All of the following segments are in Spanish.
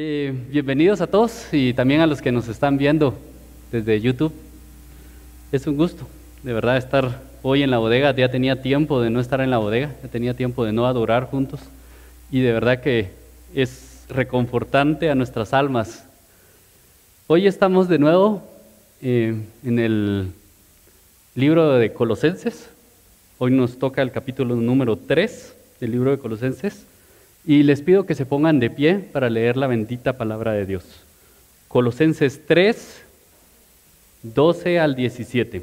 Eh, bienvenidos a todos y también a los que nos están viendo desde YouTube. Es un gusto, de verdad, estar hoy en la bodega. Ya tenía tiempo de no estar en la bodega, ya tenía tiempo de no adorar juntos y de verdad que es reconfortante a nuestras almas. Hoy estamos de nuevo eh, en el libro de Colosenses. Hoy nos toca el capítulo número 3 del libro de Colosenses. Y les pido que se pongan de pie para leer la bendita palabra de Dios. Colosenses 3, 12 al 17.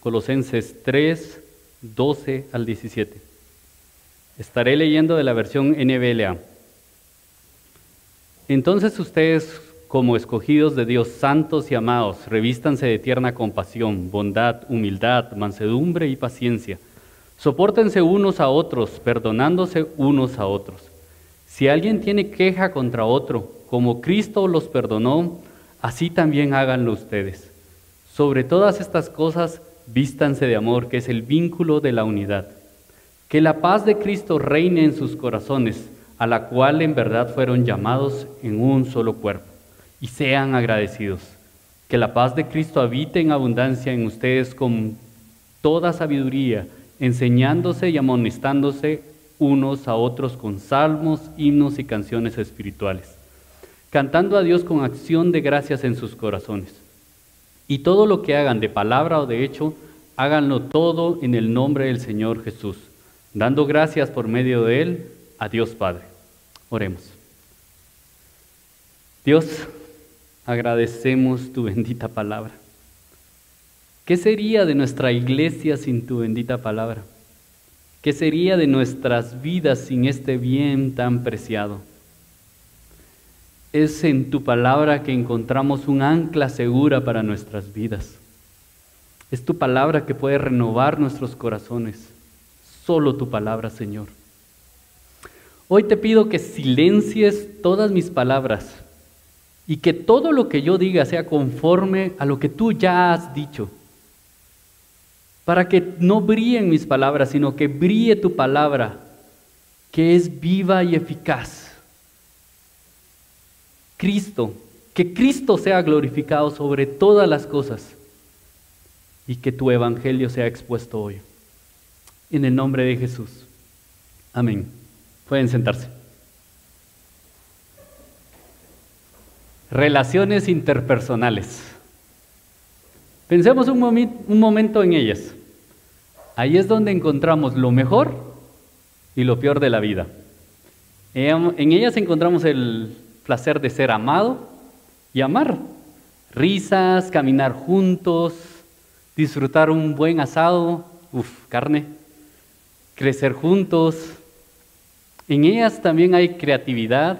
Colosenses 3, 12 al 17. Estaré leyendo de la versión NBLA. Entonces ustedes, como escogidos de Dios, santos y amados, revístanse de tierna compasión, bondad, humildad, mansedumbre y paciencia Sopórtense unos a otros, perdonándose unos a otros. Si alguien tiene queja contra otro, como Cristo los perdonó, así también háganlo ustedes. Sobre todas estas cosas, vístanse de amor, que es el vínculo de la unidad. Que la paz de Cristo reine en sus corazones, a la cual en verdad fueron llamados en un solo cuerpo, y sean agradecidos. Que la paz de Cristo habite en abundancia en ustedes con toda sabiduría enseñándose y amonestándose unos a otros con salmos, himnos y canciones espirituales, cantando a Dios con acción de gracias en sus corazones. Y todo lo que hagan de palabra o de hecho, háganlo todo en el nombre del Señor Jesús, dando gracias por medio de Él a Dios Padre. Oremos. Dios, agradecemos tu bendita palabra. ¿Qué sería de nuestra iglesia sin tu bendita palabra? ¿Qué sería de nuestras vidas sin este bien tan preciado? Es en tu palabra que encontramos un ancla segura para nuestras vidas. Es tu palabra que puede renovar nuestros corazones. Solo tu palabra, Señor. Hoy te pido que silencies todas mis palabras y que todo lo que yo diga sea conforme a lo que tú ya has dicho para que no brillen mis palabras, sino que brille tu palabra, que es viva y eficaz. Cristo, que Cristo sea glorificado sobre todas las cosas y que tu evangelio sea expuesto hoy. En el nombre de Jesús. Amén. Pueden sentarse. Relaciones interpersonales. Pensemos un, momento en ellas. Ahí es donde encontramos lo mejor y lo peor de la vida. En ellas encontramos el placer de ser amado y amar. Risas, caminar juntos, disfrutar un buen asado, uff, carne, crecer juntos. En ellas también hay creatividad,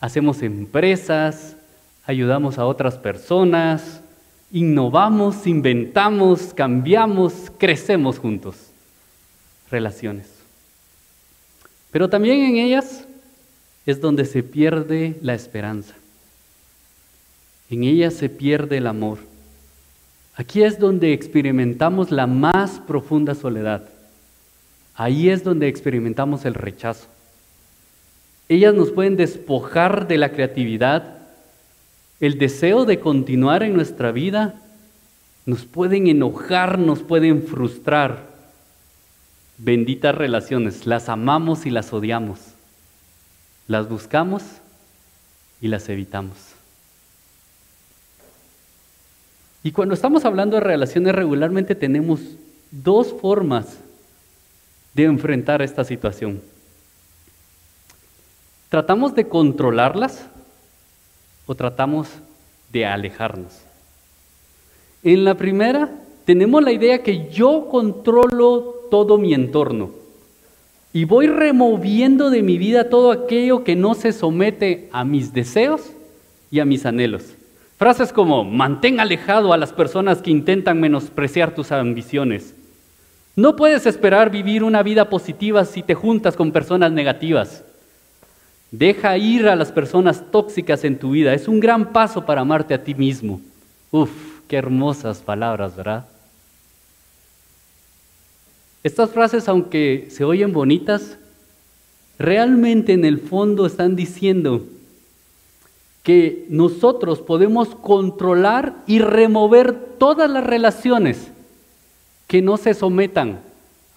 hacemos empresas, ayudamos a otras personas, innovamos, inventamos, cambiamos, crecemos juntos. Relaciones. Pero también en ellas es donde se pierde la esperanza. En ellas se pierde el amor. Aquí es donde experimentamos la más profunda soledad. Ahí es donde experimentamos el rechazo. Ellas nos pueden despojar de la creatividad el deseo de continuar en nuestra vida nos pueden enojar, nos pueden frustrar. Benditas relaciones, las amamos y las odiamos. Las buscamos y las evitamos. Y cuando estamos hablando de relaciones regularmente tenemos dos formas de enfrentar esta situación. Tratamos de controlarlas o tratamos de alejarnos. En la primera, tenemos la idea que yo controlo todo mi entorno y voy removiendo de mi vida todo aquello que no se somete a mis deseos y a mis anhelos. Frases como, mantén alejado a las personas que intentan menospreciar tus ambiciones. No puedes esperar vivir una vida positiva si te juntas con personas negativas. Deja ir a las personas tóxicas en tu vida. Es un gran paso para amarte a ti mismo. Uf, qué hermosas palabras, ¿verdad? Estas frases, aunque se oyen bonitas, realmente en el fondo están diciendo que nosotros podemos controlar y remover todas las relaciones que no se sometan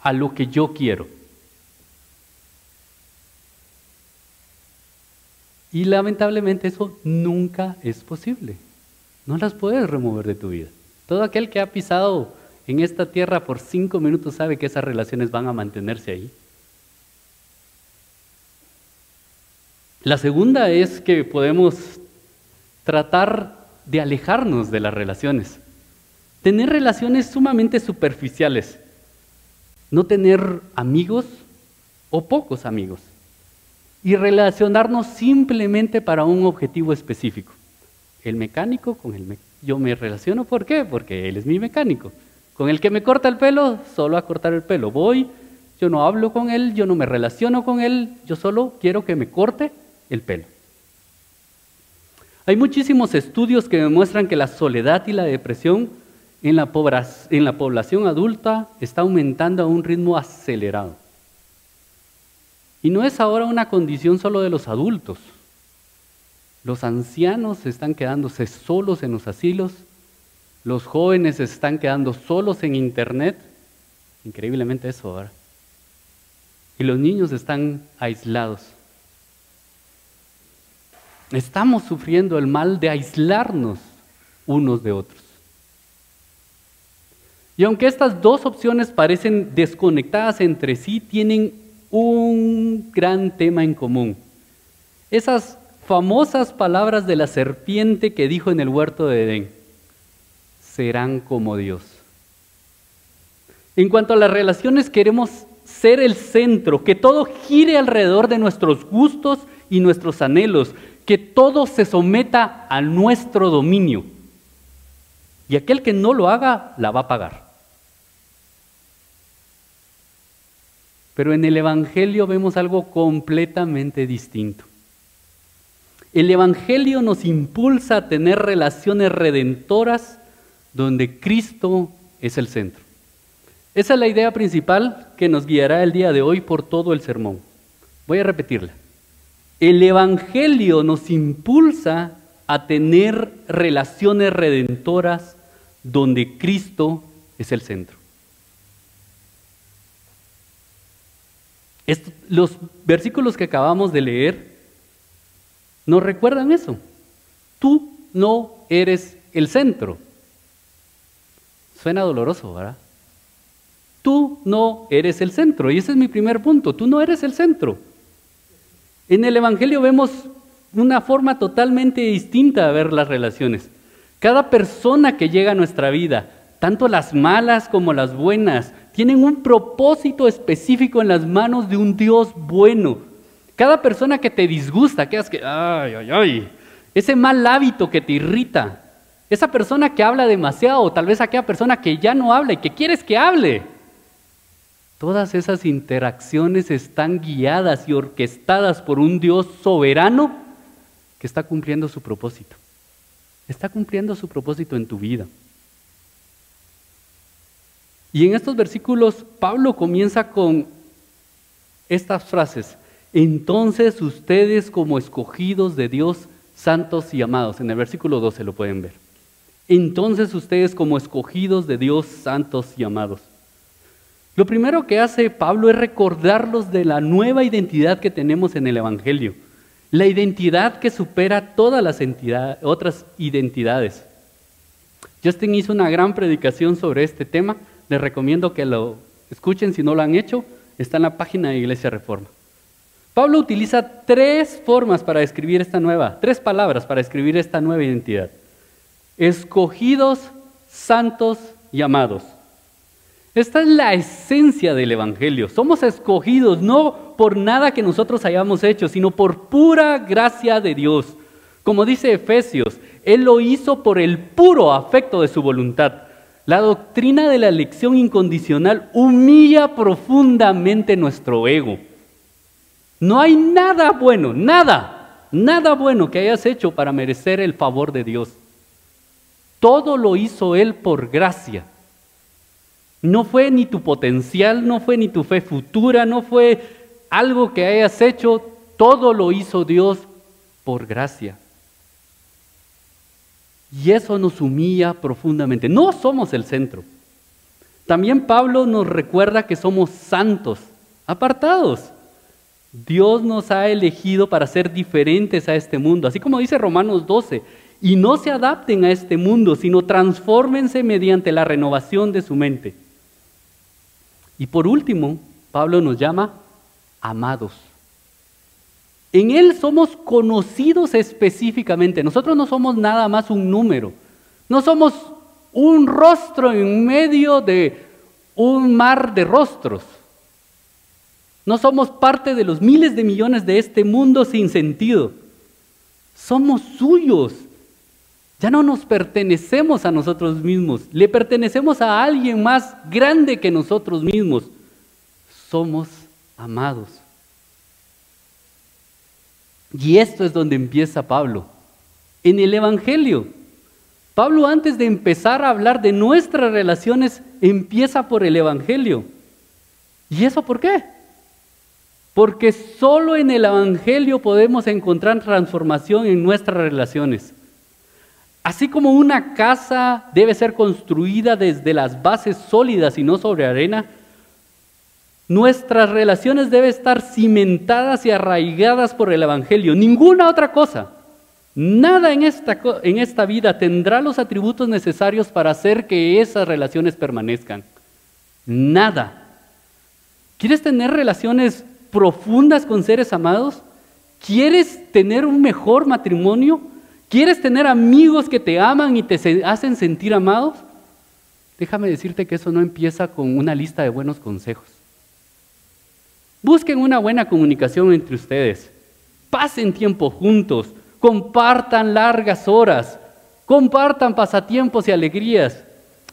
a lo que yo quiero. Y lamentablemente eso nunca es posible. No las puedes remover de tu vida. Todo aquel que ha pisado en esta tierra por cinco minutos sabe que esas relaciones van a mantenerse ahí. La segunda es que podemos tratar de alejarnos de las relaciones. Tener relaciones sumamente superficiales. No tener amigos o pocos amigos. Y relacionarnos simplemente para un objetivo específico. El mecánico con el mecánico. Yo me relaciono, ¿por qué? Porque él es mi mecánico. Con el que me corta el pelo, solo a cortar el pelo. Voy, yo no hablo con él, yo no me relaciono con él, yo solo quiero que me corte el pelo. Hay muchísimos estudios que demuestran que la soledad y la depresión en la, en la población adulta está aumentando a un ritmo acelerado. Y no es ahora una condición solo de los adultos. Los ancianos están quedándose solos en los asilos, los jóvenes están quedando solos en internet, increíblemente eso ahora, y los niños están aislados. Estamos sufriendo el mal de aislarnos unos de otros. Y aunque estas dos opciones parecen desconectadas entre sí, tienen un gran tema en común. Esas famosas palabras de la serpiente que dijo en el huerto de Edén, serán como Dios. En cuanto a las relaciones, queremos ser el centro, que todo gire alrededor de nuestros gustos y nuestros anhelos, que todo se someta a nuestro dominio. Y aquel que no lo haga, la va a pagar. Pero en el Evangelio vemos algo completamente distinto. El Evangelio nos impulsa a tener relaciones redentoras donde Cristo es el centro. Esa es la idea principal que nos guiará el día de hoy por todo el sermón. Voy a repetirla. El Evangelio nos impulsa a tener relaciones redentoras donde Cristo es el centro. Los versículos que acabamos de leer nos recuerdan eso. Tú no eres el centro. Suena doloroso, ¿verdad? Tú no eres el centro. Y ese es mi primer punto. Tú no eres el centro. En el Evangelio vemos una forma totalmente distinta de ver las relaciones. Cada persona que llega a nuestra vida, tanto las malas como las buenas, tienen un propósito específico en las manos de un Dios bueno cada persona que te disgusta, que que, ay, ay, ay, ese mal hábito que te irrita, esa persona que habla demasiado, o tal vez aquella persona que ya no habla y que quieres que hable. Todas esas interacciones están guiadas y orquestadas por un Dios soberano que está cumpliendo su propósito. Está cumpliendo su propósito en tu vida. Y en estos versículos Pablo comienza con estas frases. Entonces ustedes como escogidos de Dios, santos y amados, en el versículo 12 lo pueden ver. Entonces ustedes como escogidos de Dios, santos y amados. Lo primero que hace Pablo es recordarlos de la nueva identidad que tenemos en el Evangelio, la identidad que supera todas las otras identidades. Justin hizo una gran predicación sobre este tema, les recomiendo que lo escuchen si no lo han hecho, está en la página de Iglesia Reforma. Pablo utiliza tres formas para describir esta nueva, tres palabras para describir esta nueva identidad. Escogidos, santos y amados. Esta es la esencia del Evangelio. Somos escogidos no por nada que nosotros hayamos hecho, sino por pura gracia de Dios. Como dice Efesios, Él lo hizo por el puro afecto de su voluntad. La doctrina de la elección incondicional humilla profundamente nuestro ego. No hay nada bueno, nada, nada bueno que hayas hecho para merecer el favor de Dios. Todo lo hizo Él por gracia. No fue ni tu potencial, no fue ni tu fe futura, no fue algo que hayas hecho, todo lo hizo Dios por gracia. Y eso nos humilla profundamente. No somos el centro. También Pablo nos recuerda que somos santos, apartados. Dios nos ha elegido para ser diferentes a este mundo, así como dice Romanos 12, y no se adapten a este mundo, sino transfórmense mediante la renovación de su mente. Y por último, Pablo nos llama amados. En Él somos conocidos específicamente. Nosotros no somos nada más un número. No somos un rostro en medio de un mar de rostros. No somos parte de los miles de millones de este mundo sin sentido. Somos suyos. Ya no nos pertenecemos a nosotros mismos. Le pertenecemos a alguien más grande que nosotros mismos. Somos amados. Y esto es donde empieza Pablo. En el Evangelio. Pablo antes de empezar a hablar de nuestras relaciones, empieza por el Evangelio. ¿Y eso por qué? Porque solo en el Evangelio podemos encontrar transformación en nuestras relaciones. Así como una casa debe ser construida desde las bases sólidas y no sobre arena, nuestras relaciones deben estar cimentadas y arraigadas por el Evangelio. Ninguna otra cosa. Nada en esta, en esta vida tendrá los atributos necesarios para hacer que esas relaciones permanezcan. Nada. ¿Quieres tener relaciones profundas con seres amados? ¿Quieres tener un mejor matrimonio? ¿Quieres tener amigos que te aman y te hacen sentir amados? Déjame decirte que eso no empieza con una lista de buenos consejos. Busquen una buena comunicación entre ustedes. Pasen tiempo juntos. Compartan largas horas. Compartan pasatiempos y alegrías.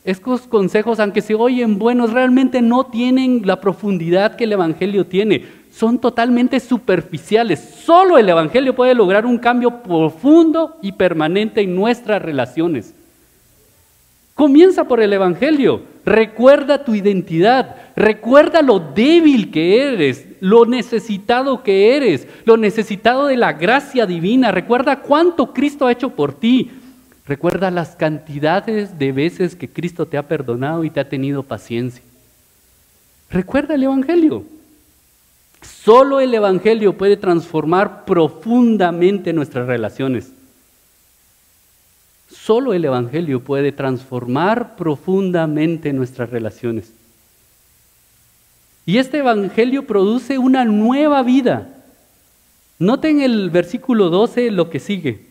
Estos consejos, aunque se oyen buenos, realmente no tienen la profundidad que el Evangelio tiene son totalmente superficiales. Solo el Evangelio puede lograr un cambio profundo y permanente en nuestras relaciones. Comienza por el Evangelio. Recuerda tu identidad. Recuerda lo débil que eres, lo necesitado que eres, lo necesitado de la gracia divina. Recuerda cuánto Cristo ha hecho por ti. Recuerda las cantidades de veces que Cristo te ha perdonado y te ha tenido paciencia. Recuerda el Evangelio. Solo el Evangelio puede transformar profundamente nuestras relaciones. Solo el Evangelio puede transformar profundamente nuestras relaciones. Y este Evangelio produce una nueva vida. Noten el versículo 12 lo que sigue.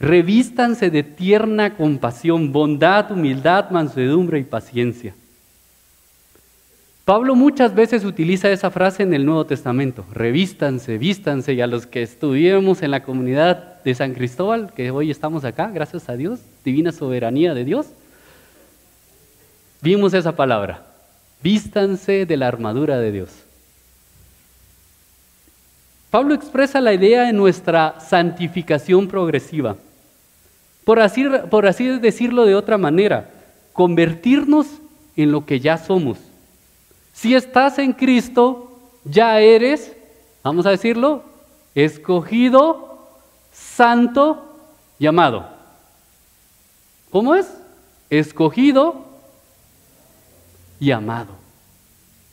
Revístanse de tierna compasión, bondad, humildad, mansedumbre y paciencia. Pablo muchas veces utiliza esa frase en el Nuevo Testamento, revístanse, vístanse, y a los que estudiemos en la comunidad de San Cristóbal, que hoy estamos acá, gracias a Dios, divina soberanía de Dios, vimos esa palabra, vístanse de la armadura de Dios. Pablo expresa la idea de nuestra santificación progresiva. Por así, por así decirlo de otra manera, convertirnos en lo que ya somos si estás en Cristo, ya eres, vamos a decirlo, escogido, santo y amado. ¿Cómo es? Escogido y amado.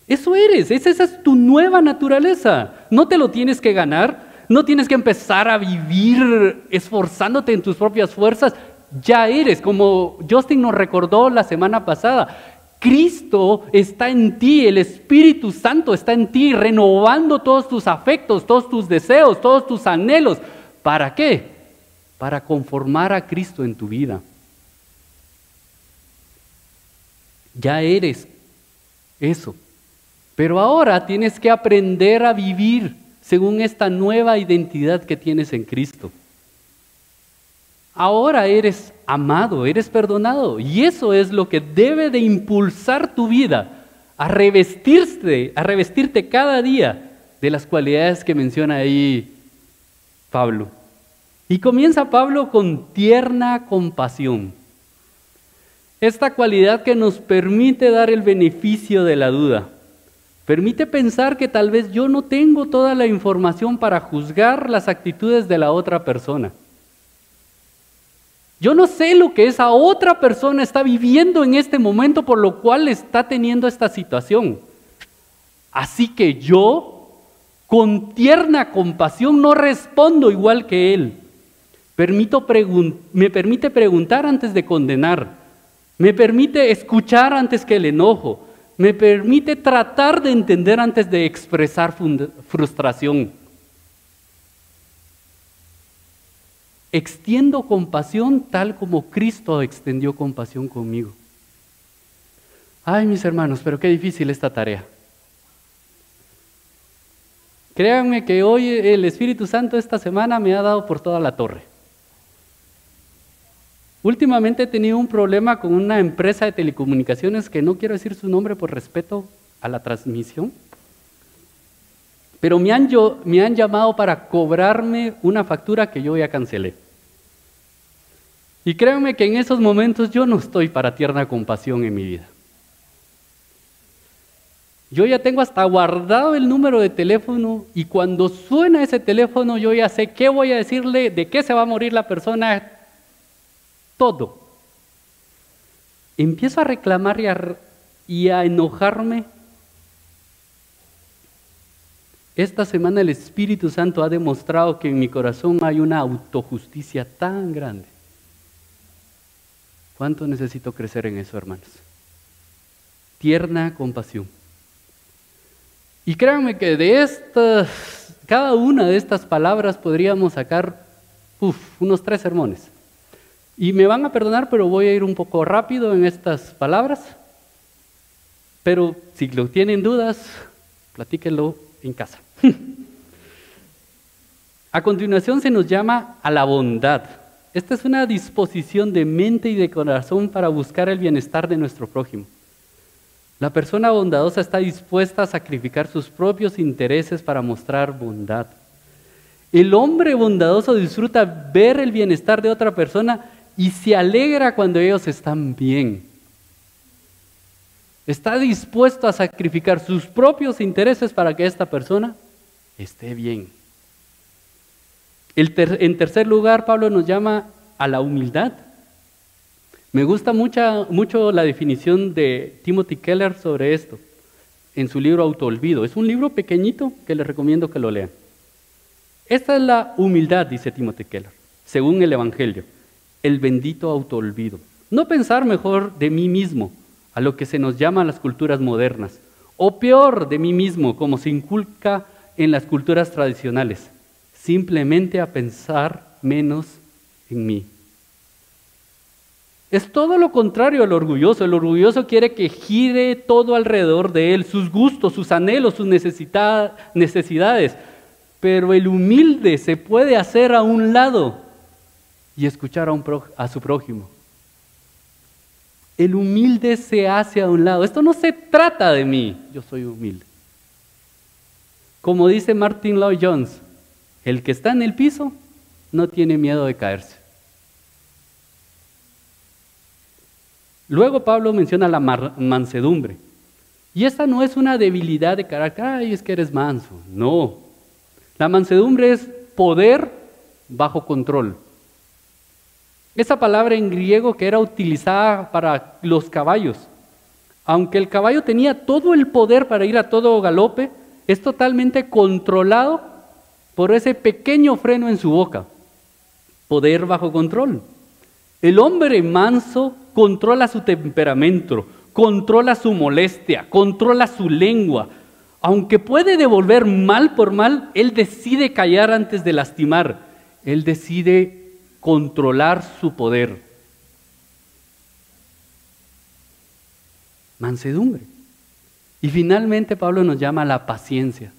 Eso eres, esa es tu nueva naturaleza. No te lo tienes que ganar, no tienes que empezar a vivir esforzándote en tus propias fuerzas. Ya eres, como Justin nos recordó la semana pasada, Cristo está en ti, el Espíritu Santo está en ti, renovando todos tus afectos, todos tus deseos, todos tus anhelos. ¿Para qué? Para conformar a Cristo en tu vida. Ya eres eso. Pero ahora tienes que aprender a vivir según esta nueva identidad que tienes en Cristo. Ahora eres amado, eres perdonado. Y eso es lo que debe de impulsar tu vida a revestirte, a revestirte cada día de las cualidades que menciona ahí Pablo. Y comienza Pablo con tierna compasión. Esta cualidad que nos permite dar el beneficio de la duda. Permite pensar que tal vez yo no tengo toda la información para juzgar las actitudes de la otra persona. Yo no sé lo que esa otra persona está viviendo en este momento por lo cual está teniendo esta situación. Así que yo, con tierna compasión, no respondo igual que él. me permite preguntar antes de condenar. Me permite escuchar antes que el enojo. Me permite tratar de entender antes de expresar frustración. Extiendo compasión tal como Cristo extendió compasión conmigo. Ay, mis hermanos, pero qué difícil esta tarea. Créanme que hoy el Espíritu Santo esta semana me ha dado por toda la torre. Últimamente he tenido un problema con una empresa de telecomunicaciones que no quiero decir su nombre por respeto a la transmisión, pero me han, me han llamado para cobrarme una factura que yo ya cancelé. Y créanme que en esos momentos yo no estoy para tierna compasión en mi vida. Yo ya tengo hasta guardado el número de teléfono y cuando suena ese teléfono yo ya sé qué voy a decirle, de qué se va a morir la persona, todo. Empiezo a reclamar y a, enojarme. Esta semana el Espíritu Santo ha demostrado que en mi corazón hay una autojusticia tan grande. ¿Cuánto necesito crecer en eso, hermanos? Tierna compasión. Y créanme que de estas, cada una de estas palabras podríamos sacar unos tres sermones. Y me van a perdonar, pero voy a ir un poco rápido en estas palabras. Pero si lo tienen dudas, platíquenlo en casa. a continuación se nos llama a la bondad. Esta es una disposición de mente y de corazón para buscar el bienestar de nuestro prójimo. La persona bondadosa está dispuesta a sacrificar sus propios intereses para mostrar bondad. El hombre bondadoso disfruta ver el bienestar de otra persona y se alegra cuando ellos están bien. Está dispuesto a sacrificar sus propios intereses para que esta persona esté bien. en tercer lugar, Pablo nos llama a la humildad. Me gusta mucho la definición de Timothy Keller sobre esto en su libro Autoolvido. Es un libro pequeñito que les recomiendo que lo lean. Esta es la humildad, dice Timothy Keller, según el Evangelio el bendito autoolvido. No pensar mejor de mí mismo, a lo que se nos llama las culturas modernas, o peor de mí mismo, como se inculca en las culturas tradicionales, simplemente a pensar menos en mí. Es todo lo contrario al orgulloso. El orgulloso quiere que gire todo alrededor de él, sus gustos, sus anhelos, sus necesidades. Pero el humilde se puede hacer a un lado y escuchar a, un a su prójimo. El humilde se hace a un lado. Esto no se trata de mí, yo soy humilde. Como dice Martin Lloyd Jones, el que está en el piso no tiene miedo de caerse. Luego Pablo menciona la mansedumbre. Y esta no es una debilidad de carácter, ay, es que eres manso. No. La mansedumbre es poder bajo control. Esa palabra en griego que era utilizada para los caballos. Aunque el caballo tenía todo el poder para ir a todo galope, es totalmente controlado por ese pequeño freno en su boca. Poder bajo control. El hombre manso controla su temperamento, controla su molestia, controla su lengua. Aunque puede devolver mal por mal, él decide callar antes de lastimar. Él decide controlar su poder. Mansedumbre. Y finalmente Pablo nos llama a la paciencia.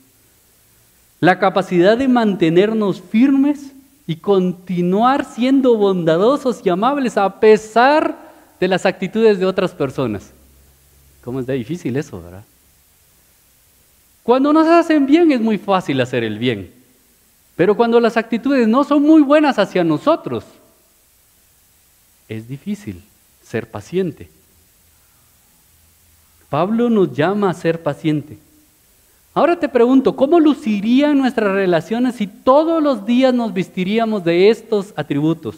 La capacidad de mantenernos firmes y continuar siendo bondadosos y amables a pesar de las actitudes de otras personas. ¿Cómo es de difícil eso, verdad? Cuando nos hacen bien es muy fácil hacer el bien. Pero cuando las actitudes no son muy buenas hacia nosotros, es difícil ser paciente. Pablo nos llama a ser paciente. Ahora te pregunto, ¿cómo lucirían nuestras relaciones si todos los días nos vestiríamos de estos atributos?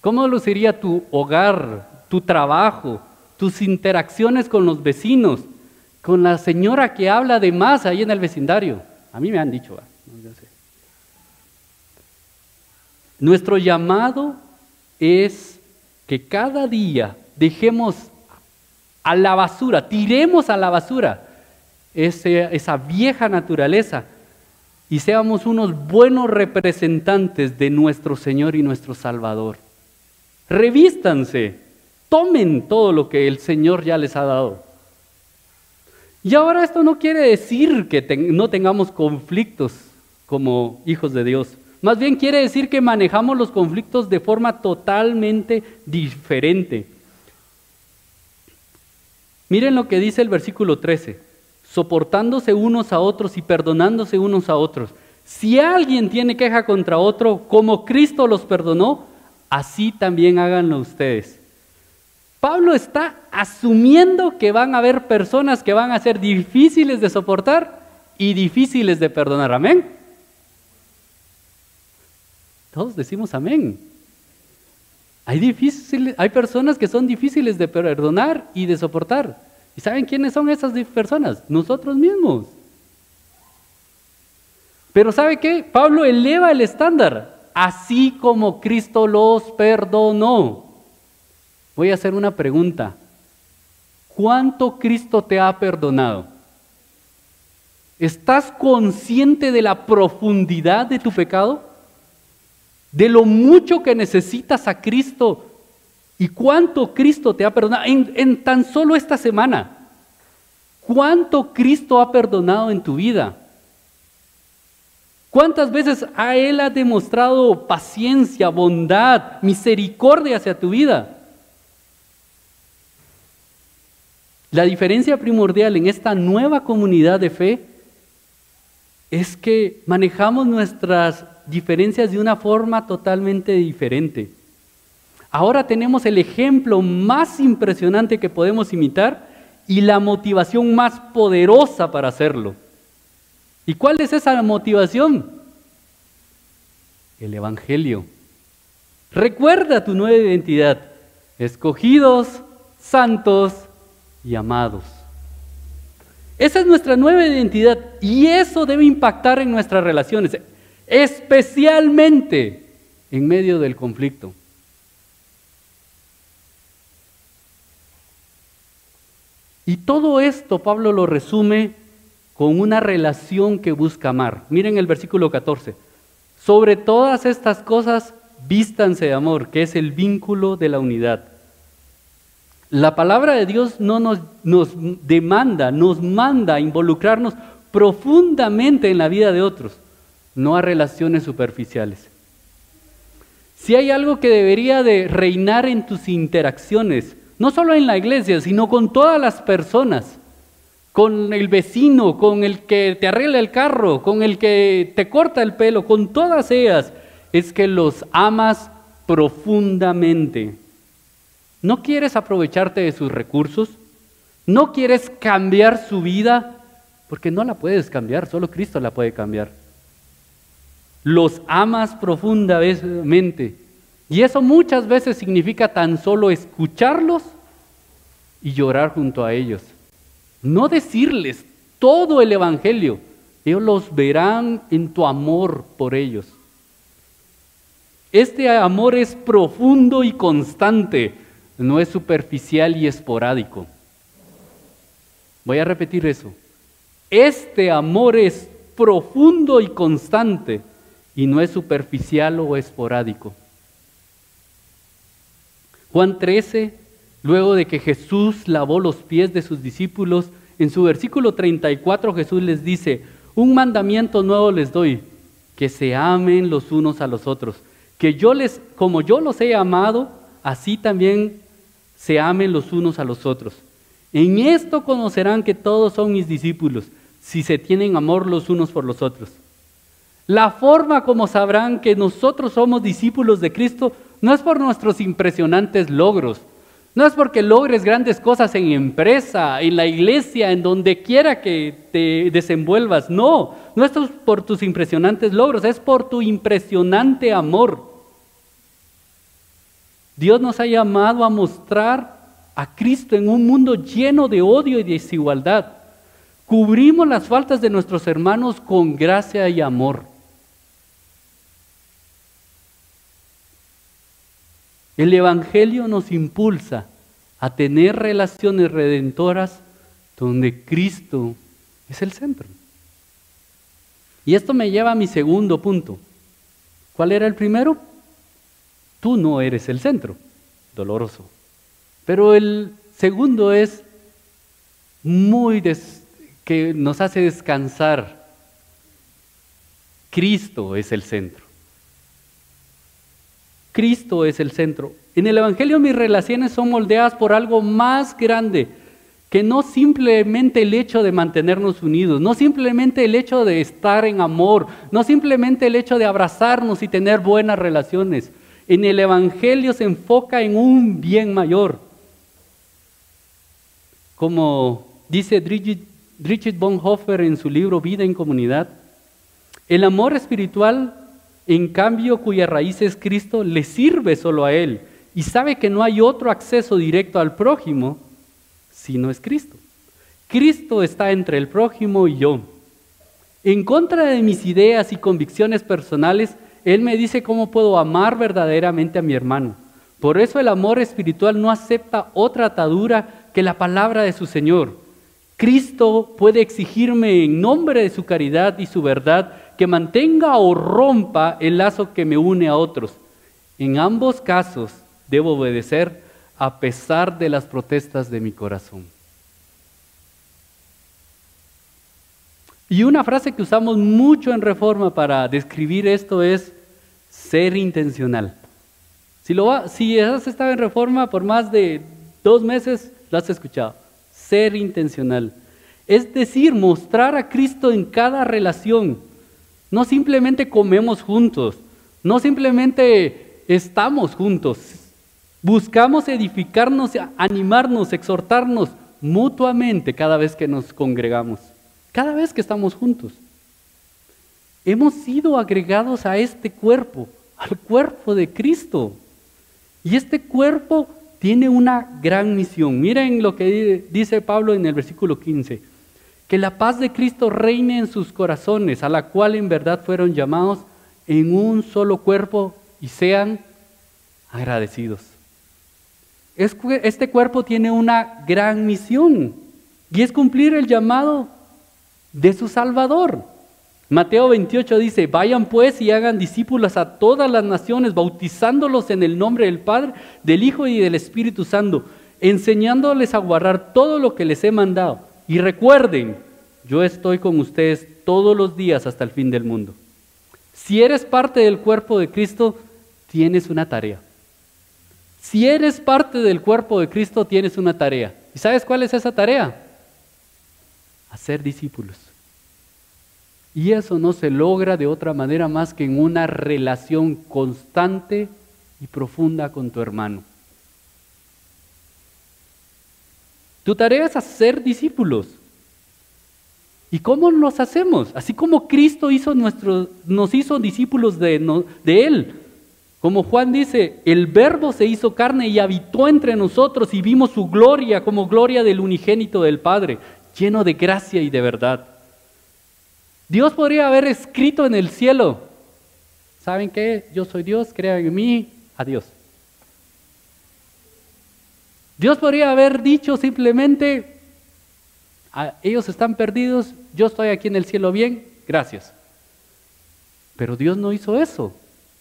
¿Cómo luciría tu hogar, tu trabajo, tus interacciones con los vecinos, con la señora que habla de más ahí en el vecindario? A mí me han dicho, Nuestro llamado es que cada día dejemos a la basura, tiremos a la basura esa vieja naturaleza y seamos unos buenos representantes de nuestro Señor y nuestro Salvador. Revístanse, tomen todo lo que el Señor ya les ha dado. Y ahora esto no quiere decir que no tengamos conflictos como hijos de Dios. Más bien quiere decir que manejamos los conflictos de forma totalmente diferente. Miren lo que dice el versículo 13, soportándose unos a otros y perdonándose unos a otros. Si alguien tiene queja contra otro, como Cristo los perdonó, así también háganlo ustedes. Pablo está asumiendo que van a haber personas que van a ser difíciles de soportar y difíciles de perdonar. Amén. Todos decimos amén. Hay, personas que son difíciles de perdonar y de soportar. ¿Y saben quiénes son esas personas? Nosotros mismos. Pero ¿sabe qué? Pablo eleva el estándar, así como Cristo los perdonó. Voy a hacer una pregunta. ¿Cuánto Cristo te ha perdonado? ¿Estás consciente de la profundidad de tu pecado? De lo mucho que necesitas a Cristo y cuánto Cristo te ha perdonado en, tan solo esta semana. ¿Cuánto Cristo ha perdonado en tu vida? ¿Cuántas veces a Él ha demostrado paciencia, bondad, misericordia hacia tu vida? La diferencia primordial en esta nueva comunidad de fe es que manejamos nuestras diferencias de una forma totalmente diferente. Ahora tenemos el ejemplo más impresionante que podemos imitar y la motivación más poderosa para hacerlo. ¿Y cuál es esa motivación? El Evangelio. Recuerda tu nueva identidad, escogidos, santos y amados. Esa es nuestra nueva identidad y eso debe impactar en nuestras relaciones especialmente en medio del conflicto. Y todo esto Pablo lo resume con una relación que busca amar. Miren el versículo 14. Sobre todas estas cosas, vístanse de amor, que es el vínculo de la unidad. La palabra de Dios no nos, nos demanda, nos manda a involucrarnos profundamente en la vida de otros no a relaciones superficiales. Si hay algo que debería de reinar en tus interacciones, no solo en la iglesia, sino con todas las personas, con el vecino, con el que te arregla el carro, con el que te corta el pelo, con todas ellas, es que los amas profundamente. ¿No quieres aprovecharte de sus recursos? ¿No quieres cambiar su vida? Porque no la puedes cambiar, solo Cristo la puede cambiar los amas profundamente. Y eso muchas veces significa tan solo escucharlos y llorar junto a ellos. No decirles todo el Evangelio. Ellos los verán en tu amor por ellos. Este amor es profundo y constante, no es superficial y esporádico. Voy a repetir eso. Este amor es profundo y constante, y no es superficial o esporádico. Juan 13, luego de que Jesús lavó los pies de sus discípulos, en su versículo 34 Jesús les dice, un mandamiento nuevo les doy, que se amen los unos a los otros, que yo les, como yo los he amado, así también se amen los unos a los otros. En esto conocerán que todos son mis discípulos, si se tienen amor los unos por los otros. La forma como sabrán que nosotros somos discípulos de Cristo no es por nuestros impresionantes logros, No es porque logres grandes cosas en empresa, en la iglesia, en donde quiera que te desenvuelvas. No, no es por tus impresionantes logros, es por tu impresionante amor. Dios nos ha llamado a mostrar a Cristo en un mundo lleno de odio y desigualdad. Cubrimos las faltas de nuestros hermanos con gracia y amor. El Evangelio nos impulsa a tener relaciones redentoras donde Cristo es el centro. Y esto me lleva a mi segundo punto. ¿Cuál era el primero? Tú no eres el centro. Doloroso. Pero el segundo es muy que nos hace descansar. Cristo es el centro. Cristo es el centro. En el Evangelio mis relaciones son moldeadas por algo más grande que no simplemente el hecho de mantenernos unidos, no simplemente el hecho de estar en amor, no simplemente el hecho de abrazarnos y tener buenas relaciones. En el Evangelio se enfoca en un bien mayor. Como dice Richard Bonhoeffer en su libro Vida en Comunidad, el amor espiritual en cambio cuya raíz es Cristo, le sirve solo a Él y sabe que no hay otro acceso directo al prójimo si no es Cristo. Cristo está entre el prójimo y yo. En contra de mis ideas y convicciones personales, Él me dice cómo puedo amar verdaderamente a mi hermano. Por eso el amor espiritual no acepta otra atadura que la palabra de su Señor. Cristo puede exigirme en nombre de su caridad y su verdad que mantenga o rompa el lazo que me une a otros. En ambos casos debo obedecer a pesar de las protestas de mi corazón. Y una frase que usamos mucho en Reforma para describir esto es ser intencional. Si, lo si has estado en Reforma por más de dos meses, lo has escuchado. Ser intencional. Es decir, mostrar a Cristo en cada relación, no simplemente comemos juntos, no simplemente estamos juntos. Buscamos edificarnos, animarnos, exhortarnos mutuamente cada vez que nos congregamos, cada vez que estamos juntos. Hemos sido agregados a este cuerpo, al cuerpo de Cristo. Y este cuerpo tiene una gran misión. Miren lo que dice Pablo en el versículo 15 que la paz de Cristo reine en sus corazones, a la cual en verdad fueron llamados en un solo cuerpo y sean agradecidos. Este cuerpo tiene una gran misión y es cumplir el llamado de su Salvador. Mateo 28 dice, vayan pues y hagan discípulos a todas las naciones, bautizándolos en el nombre del Padre, del Hijo y del Espíritu Santo, enseñándoles a guardar todo lo que les he mandado. Y recuerden, yo estoy con ustedes todos los días hasta el fin del mundo. Si eres parte del cuerpo de Cristo, tienes una tarea. Si eres parte del cuerpo de Cristo, tienes una tarea. ¿Y sabes cuál es esa tarea? Hacer discípulos. Y eso no se logra de otra manera más que en una relación constante y profunda con tu hermano. Tu tarea es hacer discípulos. ¿Y cómo los hacemos? Así como Cristo hizo nos hizo discípulos de, de Él. Como Juan dice, el verbo se hizo carne y habitó entre nosotros y vimos su gloria como gloria del unigénito del Padre, lleno de gracia y de verdad. Dios podría haber escrito en el cielo, ¿saben qué? Yo soy Dios, crean en mí, adiós. Dios podría haber dicho simplemente, ellos están perdidos, yo estoy aquí en el cielo bien, gracias. Pero Dios no hizo eso.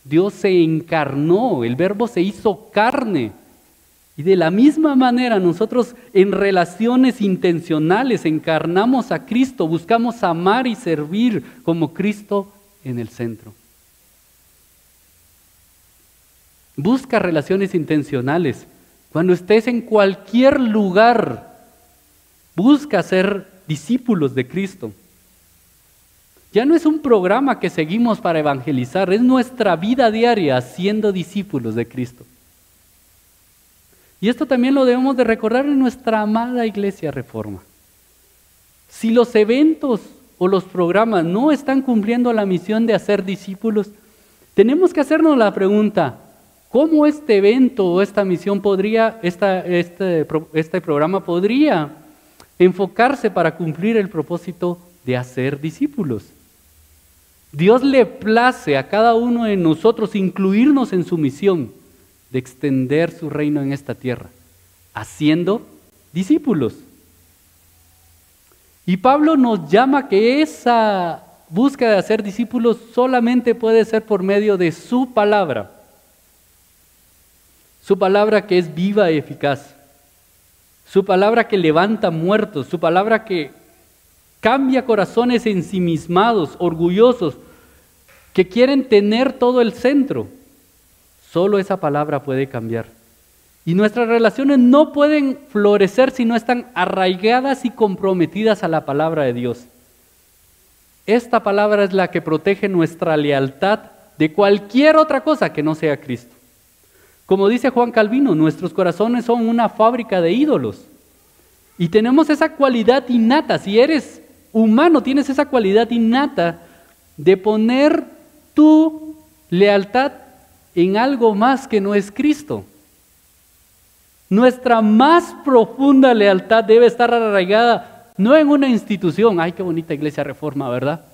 Dios se encarnó, el verbo se hizo carne. Y de la misma manera nosotros en relaciones intencionales encarnamos a Cristo, buscamos amar y servir como Cristo en el centro. Busca relaciones intencionales. Cuando estés en cualquier lugar, busca ser discípulos de Cristo. Ya no es un programa que seguimos para evangelizar, es nuestra vida diaria siendo discípulos de Cristo. Y esto también lo debemos de recordar en nuestra amada iglesia reforma. Si los eventos o los programas no están cumpliendo la misión de hacer discípulos, tenemos que hacernos la pregunta, ¿cómo este evento o esta misión podría, este, este programa podría enfocarse para cumplir el propósito de hacer discípulos? Dios le place a cada uno de nosotros incluirnos en su misión de extender su reino en esta tierra, haciendo discípulos. Y Pablo nos llama que esa búsqueda de hacer discípulos solamente puede ser por medio de su palabra. Su palabra que es viva y eficaz. Su palabra que levanta muertos. Su palabra que cambia corazones ensimismados, orgullosos, que quieren tener todo el centro. Solo esa palabra puede cambiar. Y nuestras relaciones no pueden florecer si no están arraigadas y comprometidas a la palabra de Dios. Esta palabra es la que protege nuestra lealtad de cualquier otra cosa que no sea Cristo. Como dice Juan Calvino, nuestros corazones son una fábrica de ídolos. Y tenemos esa cualidad innata. Si eres humano, tienes esa cualidad innata de poner tu lealtad en algo más que no es Cristo. Nuestra más profunda lealtad debe estar arraigada no en una institución, ay, qué bonita iglesia reforma, ¿verdad?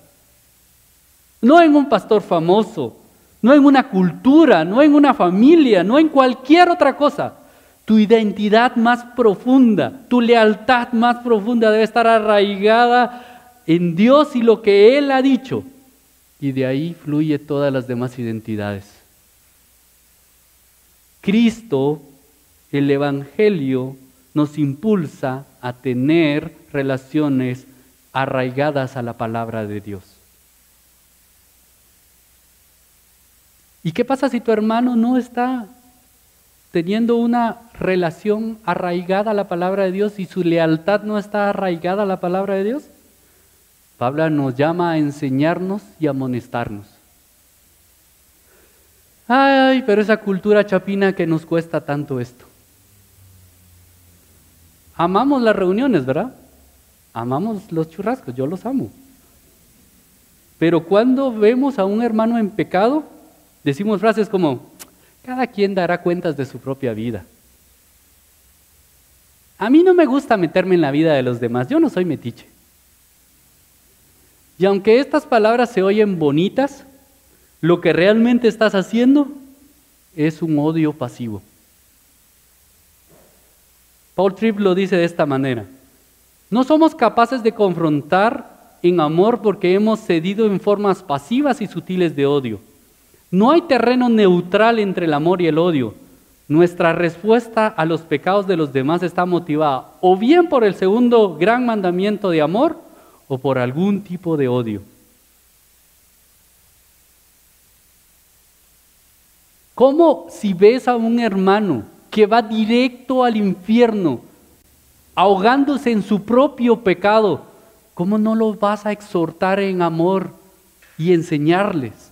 No en un pastor famoso, no en una cultura, no en una familia, no en cualquier otra cosa. Tu identidad más profunda, tu lealtad más profunda debe estar arraigada en Dios y lo que Él ha dicho. Y de ahí fluye todas las demás identidades. Cristo el Evangelio nos impulsa a tener relaciones arraigadas a la palabra de Dios. ¿Y qué pasa si tu hermano no está teniendo una relación arraigada a la palabra de Dios y su lealtad no está arraigada a la palabra de Dios? Pablo nos llama a enseñarnos y amonestarnos. Ay, pero esa cultura chapina que nos cuesta tanto esto. Amamos las reuniones, ¿verdad? Amamos los churrascos, yo los amo. Pero cuando vemos a un hermano en pecado, decimos frases como, cada quien dará cuentas de su propia vida. A mí no me gusta meterme en la vida de los demás, yo no soy metiche. Y aunque estas palabras se oyen bonitas, lo que realmente estás haciendo es un odio pasivo. Paul Tripp lo dice de esta manera. No somos capaces de confrontar en amor porque hemos cedido en formas pasivas y sutiles de odio. No hay terreno neutral entre el amor y el odio. Nuestra respuesta a los pecados de los demás está motivada o bien por el segundo gran mandamiento de amor o por algún tipo de odio. ¿Cómo si ves a un hermano que va directo al infierno, ahogándose en su propio pecado, ¿cómo no lo vas a exhortar en amor y enseñarles?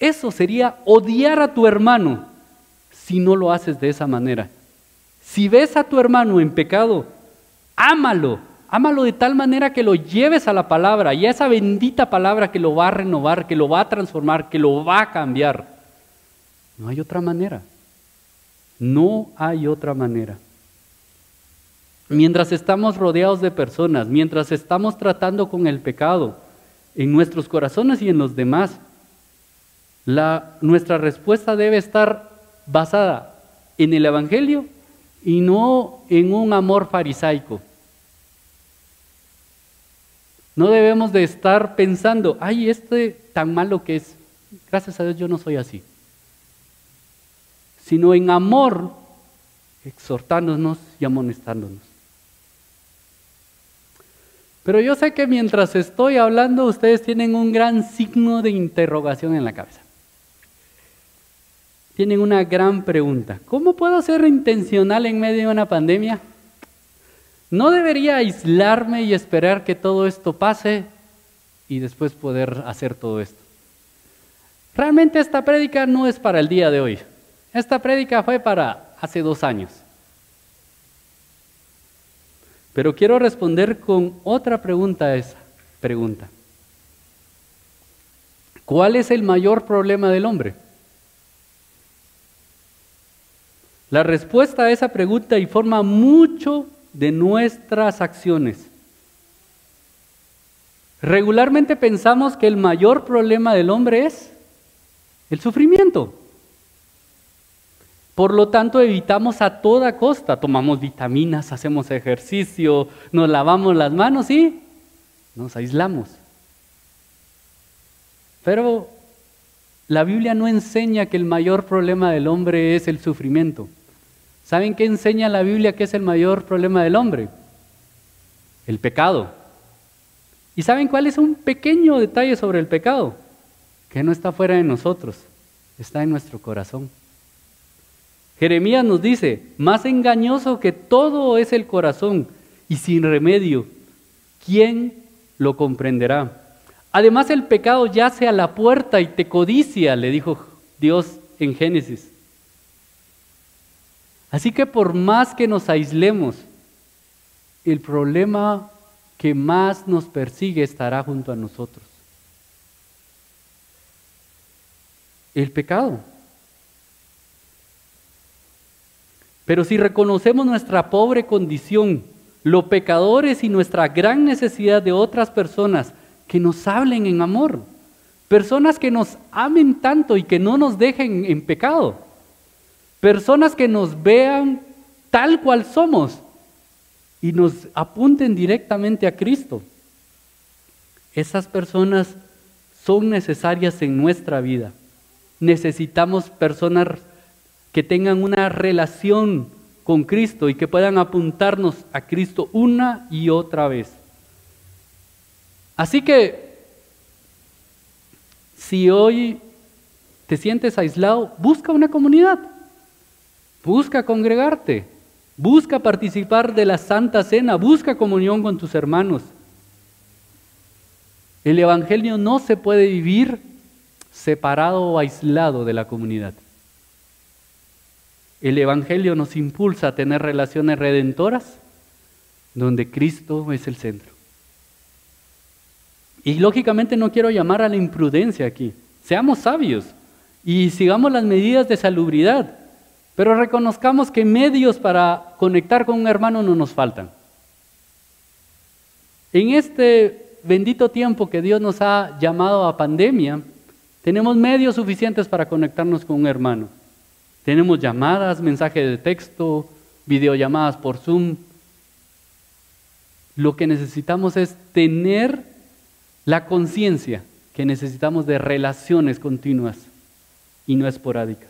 Eso sería odiar a tu hermano si no lo haces de esa manera. Si ves a tu hermano en pecado, ámalo, ámalo de tal manera que lo lleves a la palabra y a esa bendita palabra que lo va a renovar, que lo va a transformar, que lo va a cambiar. No hay otra manera. No hay otra manera. Mientras estamos rodeados de personas, mientras estamos tratando con el pecado en nuestros corazones y en los demás, la, nuestra respuesta debe estar basada en el Evangelio y no en un amor farisaico. No debemos de estar pensando, ay, este tan malo que es. Gracias a Dios yo no soy así sino en amor, exhortándonos y amonestándonos. Pero yo sé que mientras estoy hablando, ustedes tienen un gran signo de interrogación en la cabeza. Tienen una gran pregunta. ¿Cómo puedo ser intencional en medio de una pandemia? ¿No debería aislarme y esperar que todo esto pase y después poder hacer todo esto? Realmente esta prédica no es para el día de hoy. Esta prédica fue para hace dos años. Pero quiero responder con otra pregunta a esa pregunta. ¿Cuál es el mayor problema del hombre? La respuesta a esa pregunta informa mucho de nuestras acciones. Regularmente pensamos que el mayor problema del hombre es el sufrimiento. Por lo tanto, evitamos a toda costa, tomamos vitaminas, hacemos ejercicio, nos lavamos las manos y nos aislamos. Pero la Biblia no enseña que el mayor problema del hombre es el sufrimiento. ¿Saben qué enseña la Biblia que es el mayor problema del hombre? El pecado. ¿Y saben cuál es un pequeño detalle sobre el pecado? Que no está fuera de nosotros, está en nuestro corazón. Jeremías nos dice, más engañoso que todo es el corazón y sin remedio, ¿quién lo comprenderá? Además el pecado yace a la puerta y te codicia, le dijo Dios en Génesis. Así que por más que nos aislemos, el problema que más nos persigue estará junto a nosotros. El pecado. Pero si reconocemos nuestra pobre condición, los pecadores y nuestra gran necesidad de otras personas que nos hablen en amor. Personas que nos amen tanto y que no nos dejen en pecado. Personas que nos vean tal cual somos y nos apunten directamente a Cristo. Esas personas son necesarias en nuestra vida. Necesitamos personas que tengan una relación con Cristo y que puedan apuntarnos a Cristo una y otra vez. Así que, si hoy te sientes aislado, busca una comunidad, busca congregarte, busca participar de la Santa Cena, busca comunión con tus hermanos. El Evangelio no se puede vivir separado o aislado de la comunidad. El Evangelio nos impulsa a tener relaciones redentoras donde Cristo es el centro. Y lógicamente no quiero llamar a la imprudencia aquí. Seamos sabios y sigamos las medidas de salubridad, pero reconozcamos que medios para conectar con un hermano no nos faltan. En este bendito tiempo que Dios nos ha llamado a pandemia, tenemos medios suficientes para conectarnos con un hermano. Tenemos llamadas, mensajes de texto, videollamadas por Zoom. Lo que necesitamos es tener la conciencia que necesitamos de relaciones continuas y no esporádicas.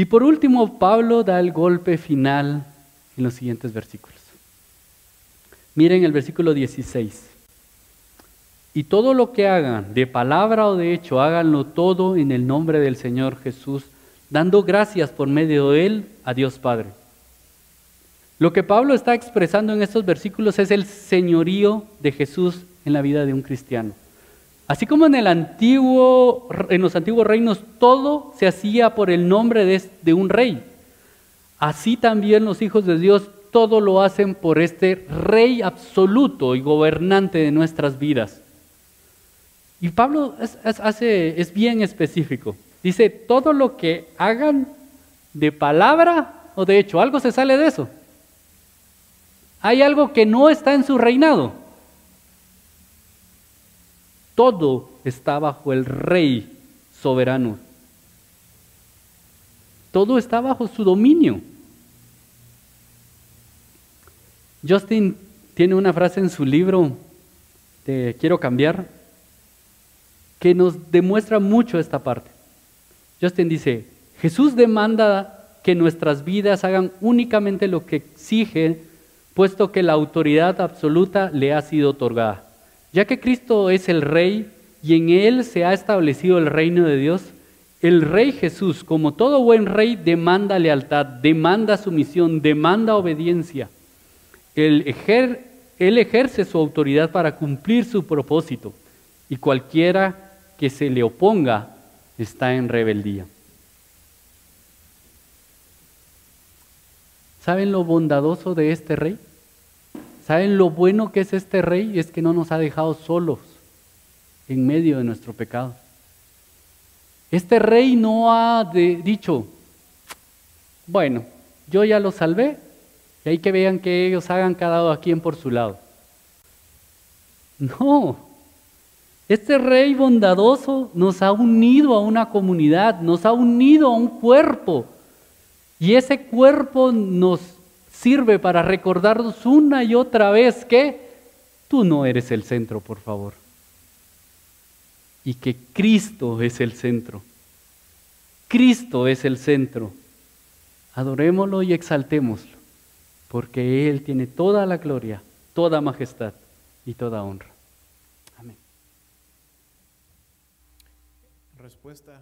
Y por último, Pablo da el golpe final en los siguientes versículos. Miren el versículo 16. Y todo lo que hagan, de palabra o de hecho, háganlo todo en el nombre del Señor Jesús, dando gracias por medio de Él a Dios Padre. Lo que Pablo está expresando en estos versículos es el señorío de Jesús en la vida de un cristiano. Así como en, los antiguos reinos todo se hacía por el nombre de, un rey, así también los hijos de Dios todo lo hacen por este rey absoluto y gobernante de nuestras vidas. Y Pablo es bien específico. Dice, todo lo que hagan de palabra o de hecho, algo se sale de eso. Hay algo que no está en su reinado. Todo está bajo el rey soberano. Todo está bajo su dominio. Justin tiene una frase en su libro, Te quiero cambiar, que nos demuestra mucho esta parte. Justin dice, Jesús demanda que nuestras vidas hagan únicamente lo que exige puesto que la autoridad absoluta le ha sido otorgada. Ya que Cristo es el Rey y en Él se ha establecido el reino de Dios, el Rey Jesús, como todo buen rey, demanda lealtad, demanda sumisión, demanda obediencia. Él, ejerce su autoridad para cumplir su propósito y cualquiera que se le oponga está en rebeldía. ¿Saben lo bondadoso de este rey? ¿Saben lo bueno que es este rey? Es que no nos ha dejado solos en medio de nuestro pecado. Este rey no ha dicho, bueno, yo ya lo salvé, y hay que vean que ellos hagan cada quien por su lado. No, este rey bondadoso nos ha unido a una comunidad, nos ha unido a un cuerpo. Y ese cuerpo nos sirve para recordarnos una y otra vez que tú no eres el centro, por favor. Y que Cristo es el centro. Cristo es el centro. Adorémoslo y exaltémoslo, porque Él tiene toda la gloria, toda majestad y toda honra. Amén. Respuesta.